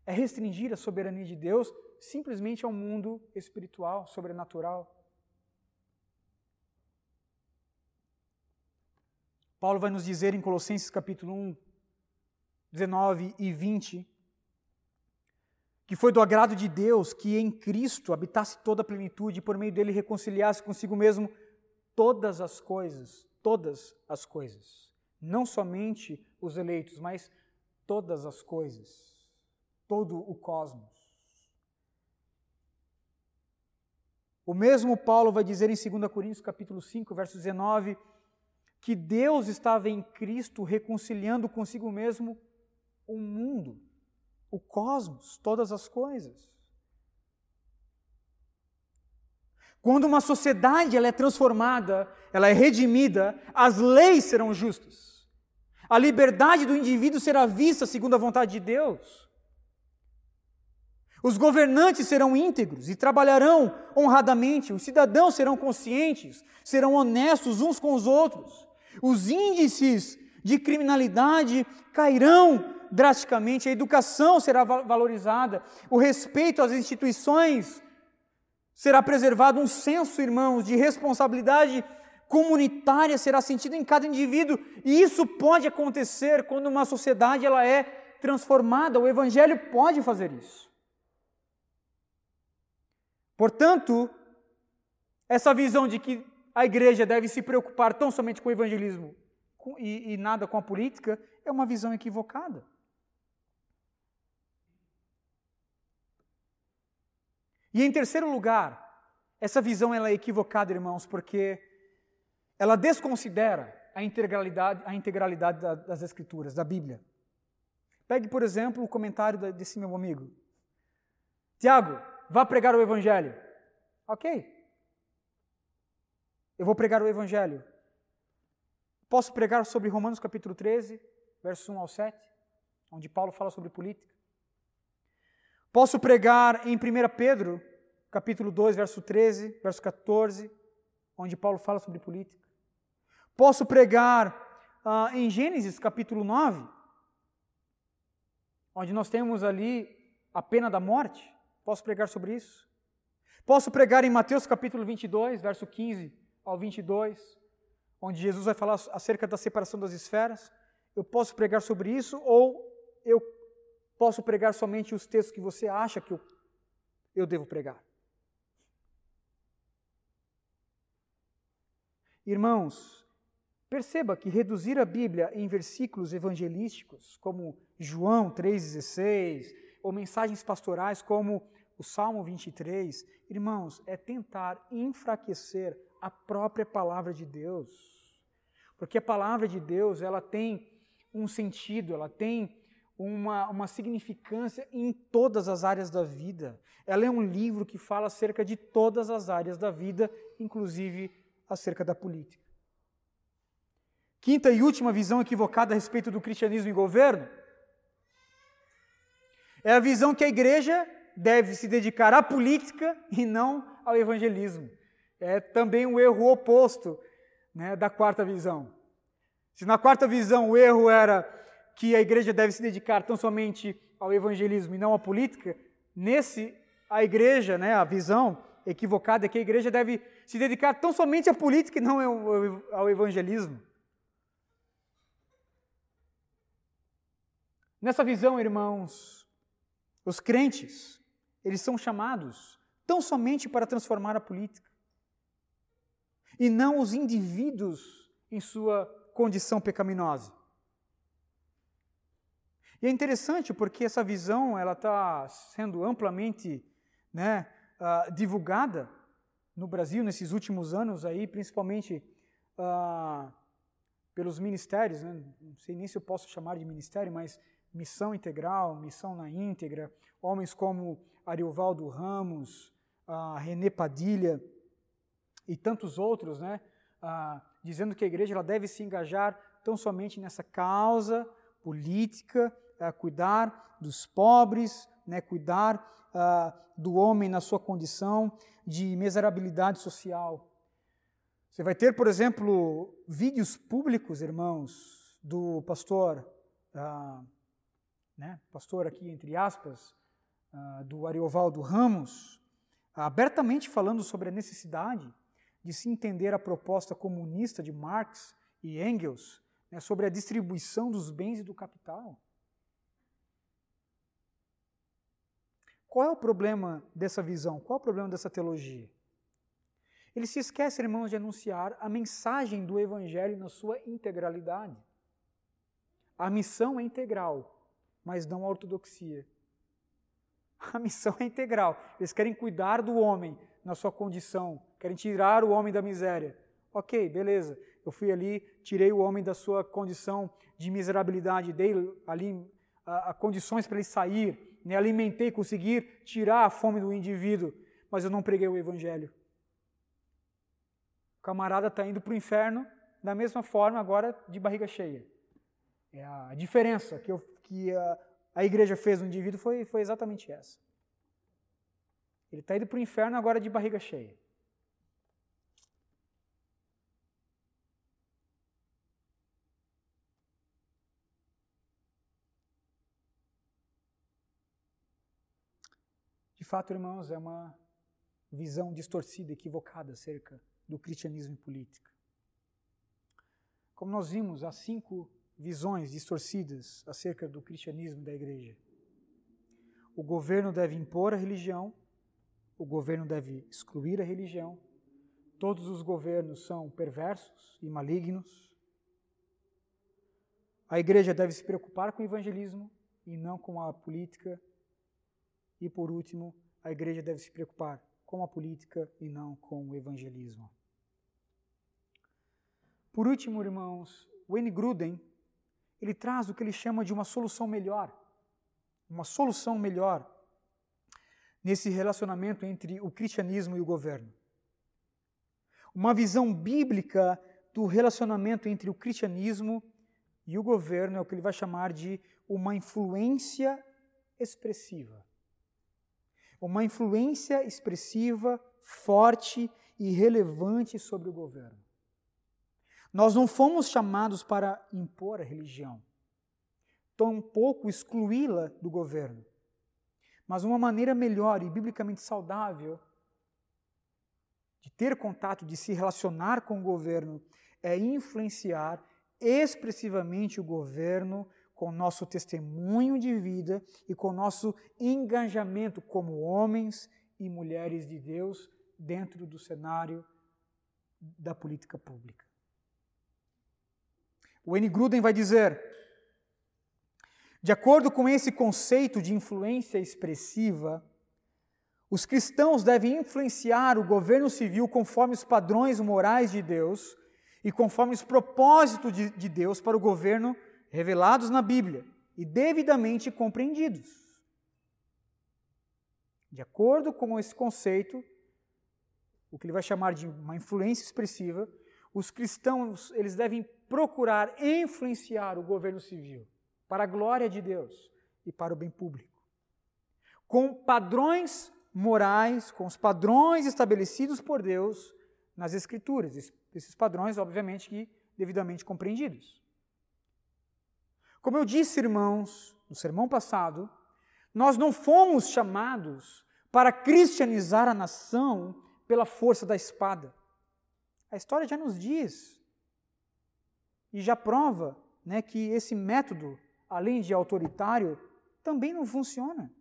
é restringir a soberania de Deus simplesmente ao mundo espiritual, sobrenatural. Paulo vai nos dizer em Colossenses capítulo 1, 19 e 20, que foi do agrado de Deus que em Cristo habitasse toda a plenitude e por meio dele reconciliasse consigo mesmo todas as coisas, todas as coisas, não somente os eleitos, mas todas as coisas todo o cosmos. O mesmo Paulo vai dizer em 2 Coríntios capítulo 5, verso 19, que Deus estava em Cristo reconciliando consigo mesmo o mundo, o cosmos, todas as coisas. Quando uma sociedade ela é transformada, ela é redimida, as leis serão justas. A liberdade do indivíduo será vista segundo a vontade de Deus. Os governantes serão íntegros e trabalharão honradamente, os cidadãos serão conscientes, serão honestos uns com os outros. Os índices de criminalidade cairão drasticamente, a educação será valorizada, o respeito às instituições será preservado, um senso, irmãos, de responsabilidade comunitária será sentido em cada indivíduo, e isso pode acontecer quando uma sociedade ela é transformada. O evangelho pode fazer isso. Portanto, essa visão de que a igreja deve se preocupar tão somente com o evangelismo e, e nada com a política é uma visão equivocada. E em terceiro lugar, essa visão ela é equivocada, irmãos, porque ela desconsidera a integralidade, a integralidade das Escrituras, da Bíblia. Pegue, por exemplo, o comentário desse meu amigo. Tiago, vá pregar o Evangelho. Ok. Eu vou pregar o Evangelho. Posso pregar sobre Romanos capítulo 13, versos 1 ao 7, onde Paulo fala sobre política. Posso pregar em 1 Pedro, capítulo 2, verso 13, verso 14, onde Paulo fala sobre política. Posso pregar uh, em Gênesis, capítulo 9, onde nós temos ali a pena da morte. Posso pregar sobre isso? Posso pregar em Mateus capítulo 22, verso 15 ao 22, onde Jesus vai falar acerca da separação das esferas? Eu posso pregar sobre isso ou eu posso pregar somente os textos que você acha que eu, eu devo pregar? Irmãos, perceba que reduzir a Bíblia em versículos evangelísticos, como João 3,16, ou mensagens pastorais como o Salmo 23, irmãos, é tentar enfraquecer a própria palavra de Deus. Porque a palavra de Deus, ela tem um sentido, ela tem uma, uma significância em todas as áreas da vida. Ela é um livro que fala acerca de todas as áreas da vida, inclusive acerca da política. Quinta e última visão equivocada a respeito do cristianismo e governo é a visão que a igreja deve se dedicar à política e não ao evangelismo. É também o um erro oposto né, da quarta visão. Se na quarta visão o erro era que a igreja deve se dedicar tão somente ao evangelismo e não à política, nesse a igreja, né, a visão equivocada é que a igreja deve se dedicar tão somente à política e não ao evangelismo. Nessa visão, irmãos, os crentes, eles são chamados tão somente para transformar a política e não os indivíduos em sua condição pecaminosa. E é interessante porque essa visão ela está sendo amplamente né, uh, divulgada no Brasil nesses últimos anos aí, principalmente uh, pelos ministérios, né? não sei nem se eu posso chamar de ministério, mas missão integral, missão na íntegra, homens como Ariovaldo Ramos, uh, René Padilha e tantos outros, né? dizendo que a igreja ela deve se engajar tão somente nessa causa política, cuidar dos pobres, né, cuidar uh, do homem na sua condição de miserabilidade social. Você vai ter, por exemplo, vídeos públicos, irmãos, do pastor, uh, né, pastor aqui entre aspas, uh, do Ariovaldo Ramos, abertamente falando sobre a necessidade de se entender a proposta comunista de Marx e Engels né, sobre a distribuição dos bens e do capital. Qual é o problema dessa visão? Qual é o problema dessa teologia? Ele se esquece, irmãos, de anunciar a mensagem do Evangelho na sua integralidade. A missão é integral, mas não a ortodoxia. A missão é integral. Eles querem cuidar do homem na sua condição, querem tirar o homem da miséria. Ok, beleza. Eu fui ali, tirei o homem da sua condição de miserabilidade, dei ali a, a condições para ele sair, né, alimentei, consegui tirar a fome do indivíduo, mas eu não preguei o evangelho. O camarada está indo para o inferno da mesma forma, agora de barriga cheia. É a diferença que, eu, que a, a igreja fez no indivíduo foi, foi exatamente essa. Ele está indo para o inferno agora de barriga cheia. fato, irmãos, é uma visão distorcida, equivocada acerca do cristianismo e política. Como nós vimos, há cinco visões distorcidas acerca do cristianismo e da igreja. O governo deve impor a religião, o governo deve excluir a religião, todos os governos são perversos e malignos. A igreja deve se preocupar com o evangelismo e não com a política e por último, a igreja deve se preocupar com a política e não com o evangelismo. Por último, irmãos, Wayne Gruden, ele traz o que ele chama de uma solução melhor. Uma solução melhor nesse relacionamento entre o cristianismo e o governo. Uma visão bíblica do relacionamento entre o cristianismo e o governo é o que ele vai chamar de uma influência expressiva uma influência expressiva, forte e relevante sobre o governo. Nós não fomos chamados para impor a religião, tampouco excluí-la do governo, mas uma maneira melhor e biblicamente saudável de ter contato, de se relacionar com o governo, é influenciar expressivamente o governo com o nosso testemunho de vida e com o nosso engajamento como homens e mulheres de Deus dentro do cenário da política pública. O N. Gruden vai dizer: de acordo com esse conceito de influência expressiva, os cristãos devem influenciar o governo civil conforme os padrões morais de Deus e conforme os propósitos de, de Deus para o governo revelados na Bíblia e devidamente compreendidos. De acordo com esse conceito, o que ele vai chamar de uma influência expressiva, os cristãos eles devem procurar influenciar o governo civil para a glória de Deus e para o bem público, com padrões morais, com os padrões estabelecidos por Deus nas Escrituras. Esses padrões, obviamente, que devidamente compreendidos. Como eu disse, irmãos, no sermão passado, nós não fomos chamados para cristianizar a nação pela força da espada. A história já nos diz e já prova né, que esse método, além de autoritário, também não funciona.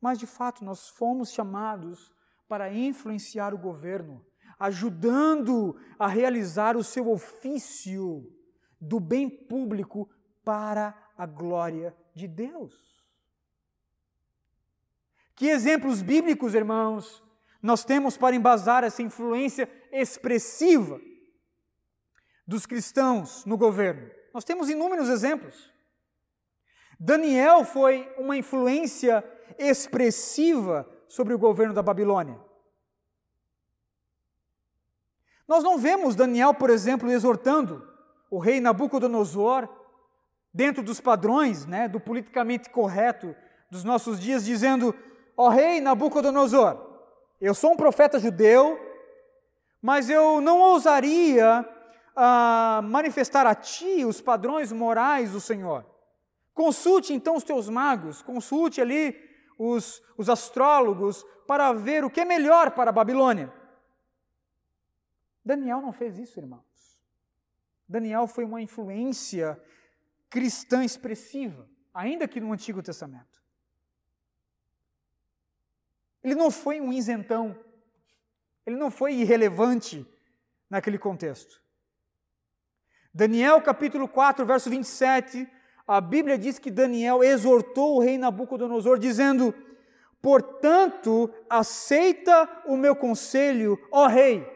Mas, de fato, nós fomos chamados para influenciar o governo, ajudando a realizar o seu ofício do bem público para a glória de Deus. Que exemplos bíblicos, irmãos, nós temos para embasar essa influência expressiva dos cristãos no governo? Nós temos inúmeros exemplos. Daniel foi uma influência expressiva sobre o governo da Babilônia. Nós não vemos Daniel, por exemplo, exortando o rei Nabucodonosor, dentro dos padrões né, do politicamente correto dos nossos dias, dizendo: Ó oh, rei Nabucodonosor, eu sou um profeta judeu, mas eu não ousaria uh, manifestar a ti os padrões morais do Senhor. Consulte então os teus magos, consulte ali os, os astrólogos para ver o que é melhor para a Babilônia. Daniel não fez isso, irmãos. Daniel foi uma influência cristã expressiva, ainda que no Antigo Testamento. Ele não foi um isentão, ele não foi irrelevante naquele contexto. Daniel capítulo 4, verso 27, a Bíblia diz que Daniel exortou o rei Nabucodonosor, dizendo: Portanto, aceita o meu conselho, ó rei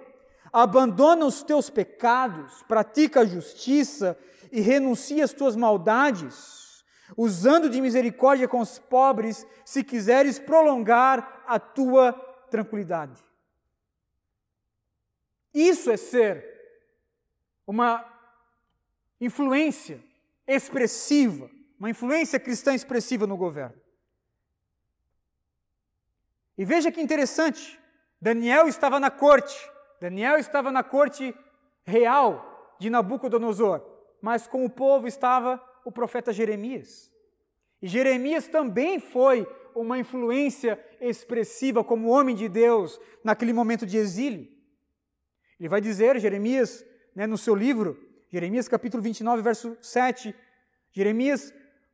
abandona os teus pecados, pratica a justiça e renuncia às tuas maldades, usando de misericórdia com os pobres, se quiseres prolongar a tua tranquilidade. Isso é ser uma influência expressiva, uma influência cristã expressiva no governo. E veja que interessante, Daniel estava na corte, Daniel estava na corte real de Nabucodonosor, mas com o povo estava o profeta Jeremias. E Jeremias também foi uma influência expressiva como homem de Deus naquele momento de exílio. Ele vai dizer, Jeremias, né, no seu livro, Jeremias capítulo 29, verso 7, Jeremias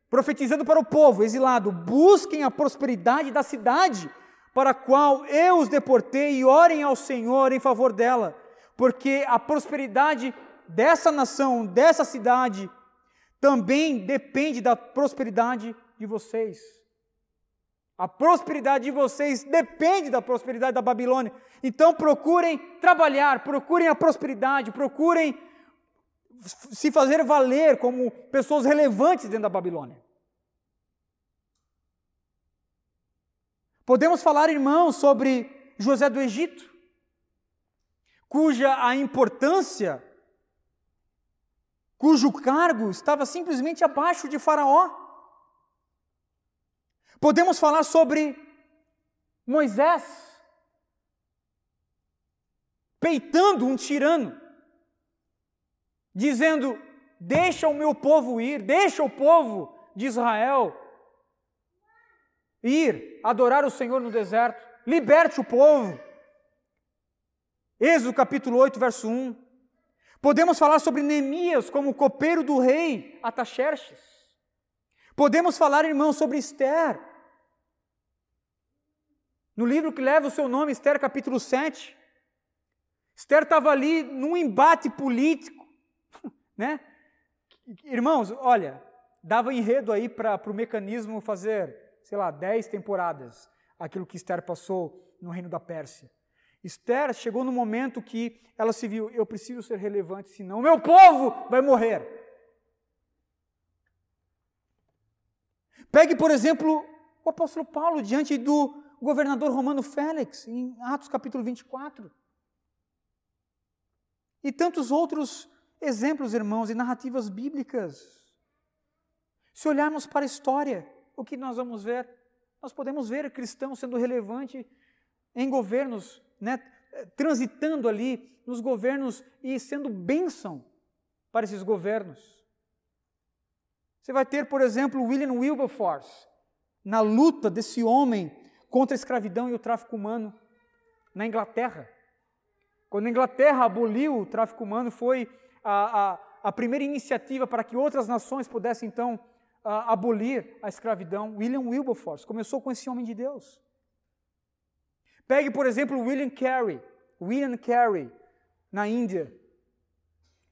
profetizando para o povo exilado: busquem a prosperidade da cidade para a qual eu os deportei, e orem ao Senhor em favor dela, porque a prosperidade dessa nação, dessa cidade, também depende da prosperidade de vocês. A prosperidade de vocês depende da prosperidade da Babilônia. Então procurem trabalhar, procurem a prosperidade, procurem se fazer valer como pessoas relevantes dentro da Babilônia. Podemos falar, irmãos, sobre José do Egito, cuja a importância, cujo cargo estava simplesmente abaixo de Faraó. Podemos falar sobre Moisés, peitando um tirano, dizendo: Deixa o meu povo ir, deixa o povo de Israel ir adorar o Senhor no deserto, liberte o povo. Êxodo capítulo 8, verso 1. Podemos falar sobre Neemias como copeiro do rei Ataxerxes. Podemos falar, irmãos, sobre Esther. No livro que leva o seu nome, Esther capítulo 7. Esther estava ali num embate político, né? Irmãos, olha, dava enredo aí para o mecanismo fazer sei lá, dez temporadas, aquilo que Esther passou no reino da Pérsia. Esther chegou no momento que ela se viu, eu preciso ser relevante, senão meu povo vai morrer. Pegue, por exemplo, o apóstolo Paulo diante do governador romano Félix, em Atos capítulo 24. E tantos outros exemplos, irmãos, e narrativas bíblicas. Se olharmos para a história, o que nós vamos ver? Nós podemos ver cristãos sendo relevante em governos, né, transitando ali nos governos e sendo bênção para esses governos. Você vai ter, por exemplo, William Wilberforce, na luta desse homem contra a escravidão e o tráfico humano na Inglaterra. Quando a Inglaterra aboliu o tráfico humano, foi a, a, a primeira iniciativa para que outras nações pudessem então a, abolir a escravidão. William Wilberforce começou com esse homem de Deus. Pegue, por exemplo, William Carey. William Carey, na Índia,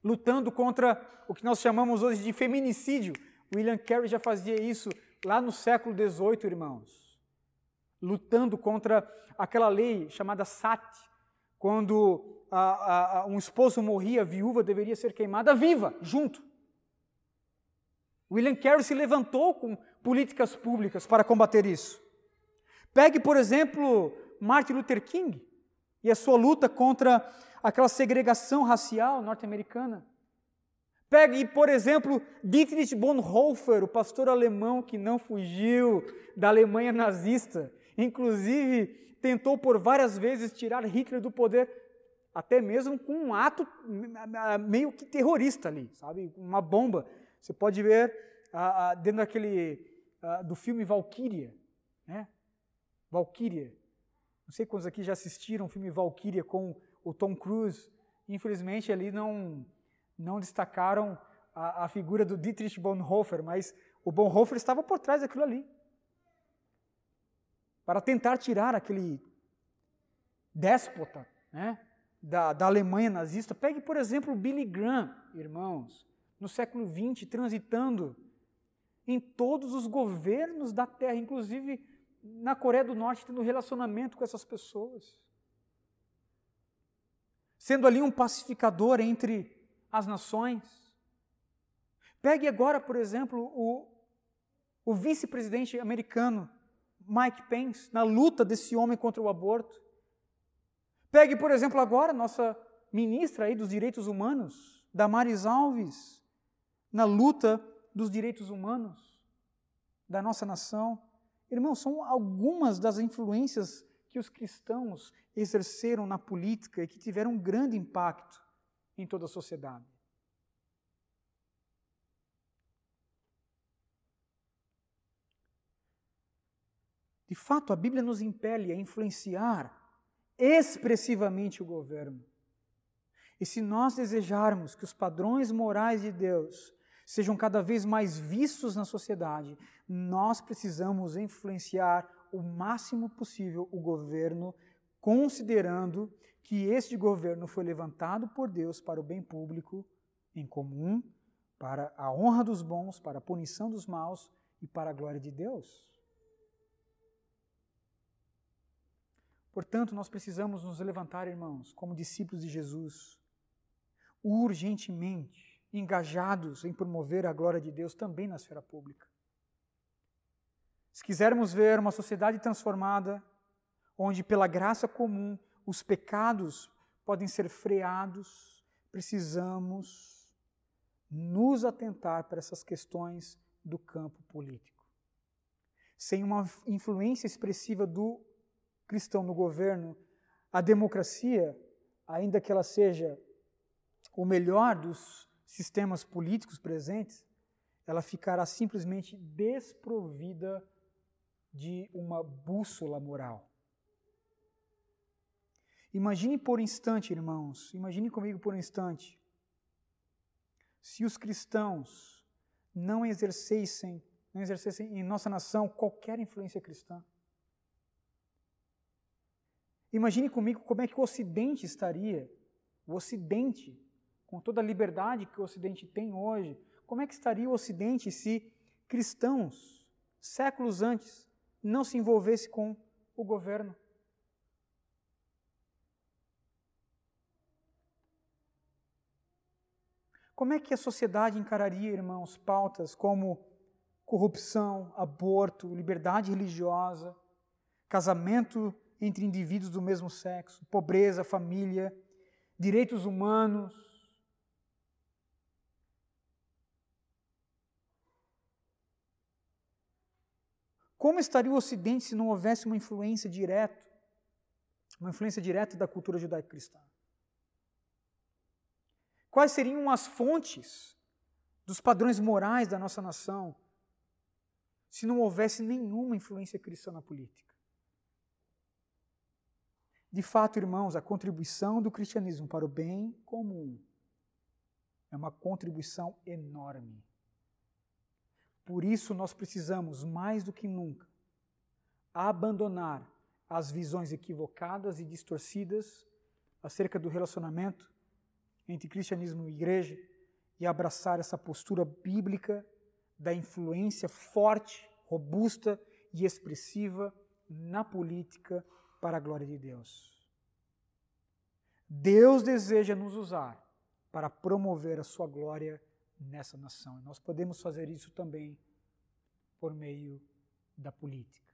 lutando contra o que nós chamamos hoje de feminicídio. William Carey já fazia isso lá no século XVIII, irmãos, lutando contra aquela lei chamada Sati, quando a, a, um esposo morria, a viúva deveria ser queimada viva, junto. William Carey se levantou com políticas públicas para combater isso. Pegue, por exemplo, Martin Luther King e a sua luta contra aquela segregação racial norte-americana. Pegue, por exemplo, Dietrich Bonhoeffer, o pastor alemão que não fugiu da Alemanha nazista, inclusive tentou por várias vezes tirar Hitler do poder, até mesmo com um ato meio que terrorista ali, sabe? Uma bomba. Você pode ver ah, dentro daquele ah, do filme Valkyria, né? Valkyria. Não sei quantos aqui já assistiram o filme Valkyria com o Tom Cruise. Infelizmente ali não não destacaram a, a figura do Dietrich Bonhoeffer, mas o Bonhoeffer estava por trás daquilo ali. Para tentar tirar aquele déspota né, da, da Alemanha nazista. Pegue, por exemplo, Billy Graham, irmãos, no século XX, transitando em todos os governos da Terra, inclusive na Coreia do Norte, tendo relacionamento com essas pessoas. Sendo ali um pacificador entre as nações. Pegue agora, por exemplo, o, o vice-presidente americano, Mike Pence, na luta desse homem contra o aborto. Pegue, por exemplo, agora nossa ministra aí dos direitos humanos, Damares Alves, na luta dos direitos humanos da nossa nação. Irmãos, são algumas das influências que os cristãos exerceram na política e que tiveram um grande impacto em toda a sociedade. De fato, a Bíblia nos impele a influenciar expressivamente o governo. E se nós desejarmos que os padrões morais de Deus sejam cada vez mais vistos na sociedade, nós precisamos influenciar o máximo possível o governo, considerando que este governo foi levantado por Deus para o bem público em comum, para a honra dos bons, para a punição dos maus e para a glória de Deus. Portanto, nós precisamos nos levantar, irmãos, como discípulos de Jesus, urgentemente engajados em promover a glória de Deus também na esfera pública. Se quisermos ver uma sociedade transformada, onde pela graça comum os pecados podem ser freados, precisamos nos atentar para essas questões do campo político. Sem uma influência expressiva do cristão no governo, a democracia, ainda que ela seja o melhor dos sistemas políticos presentes, ela ficará simplesmente desprovida de uma bússola moral. Imagine por um instante, irmãos, imagine comigo por um instante, se os cristãos não exercessem, não exercessem em nossa nação qualquer influência cristã. Imagine comigo como é que o Ocidente estaria, o Ocidente, com toda a liberdade que o Ocidente tem hoje, como é que estaria o Ocidente se cristãos, séculos antes, não se envolvessem com o governo? Como é que a sociedade encararia, irmãos, pautas como corrupção, aborto, liberdade religiosa, casamento entre indivíduos do mesmo sexo, pobreza, família, direitos humanos? Como estaria o Ocidente se não houvesse uma influência direta, uma influência direta da cultura judaico-cristã? Quais seriam as fontes dos padrões morais da nossa nação, se não houvesse nenhuma influência cristã na política. De fato, irmãos, a contribuição do cristianismo para o bem comum é uma contribuição enorme. Por isso, nós precisamos, mais do que nunca, abandonar as visões equivocadas e distorcidas acerca do relacionamento entre cristianismo e igreja e abraçar essa postura bíblica da influência forte, robusta e expressiva na política para a glória de Deus. Deus deseja nos usar para promover a sua glória nessa nação. E nós podemos fazer isso também por meio da política.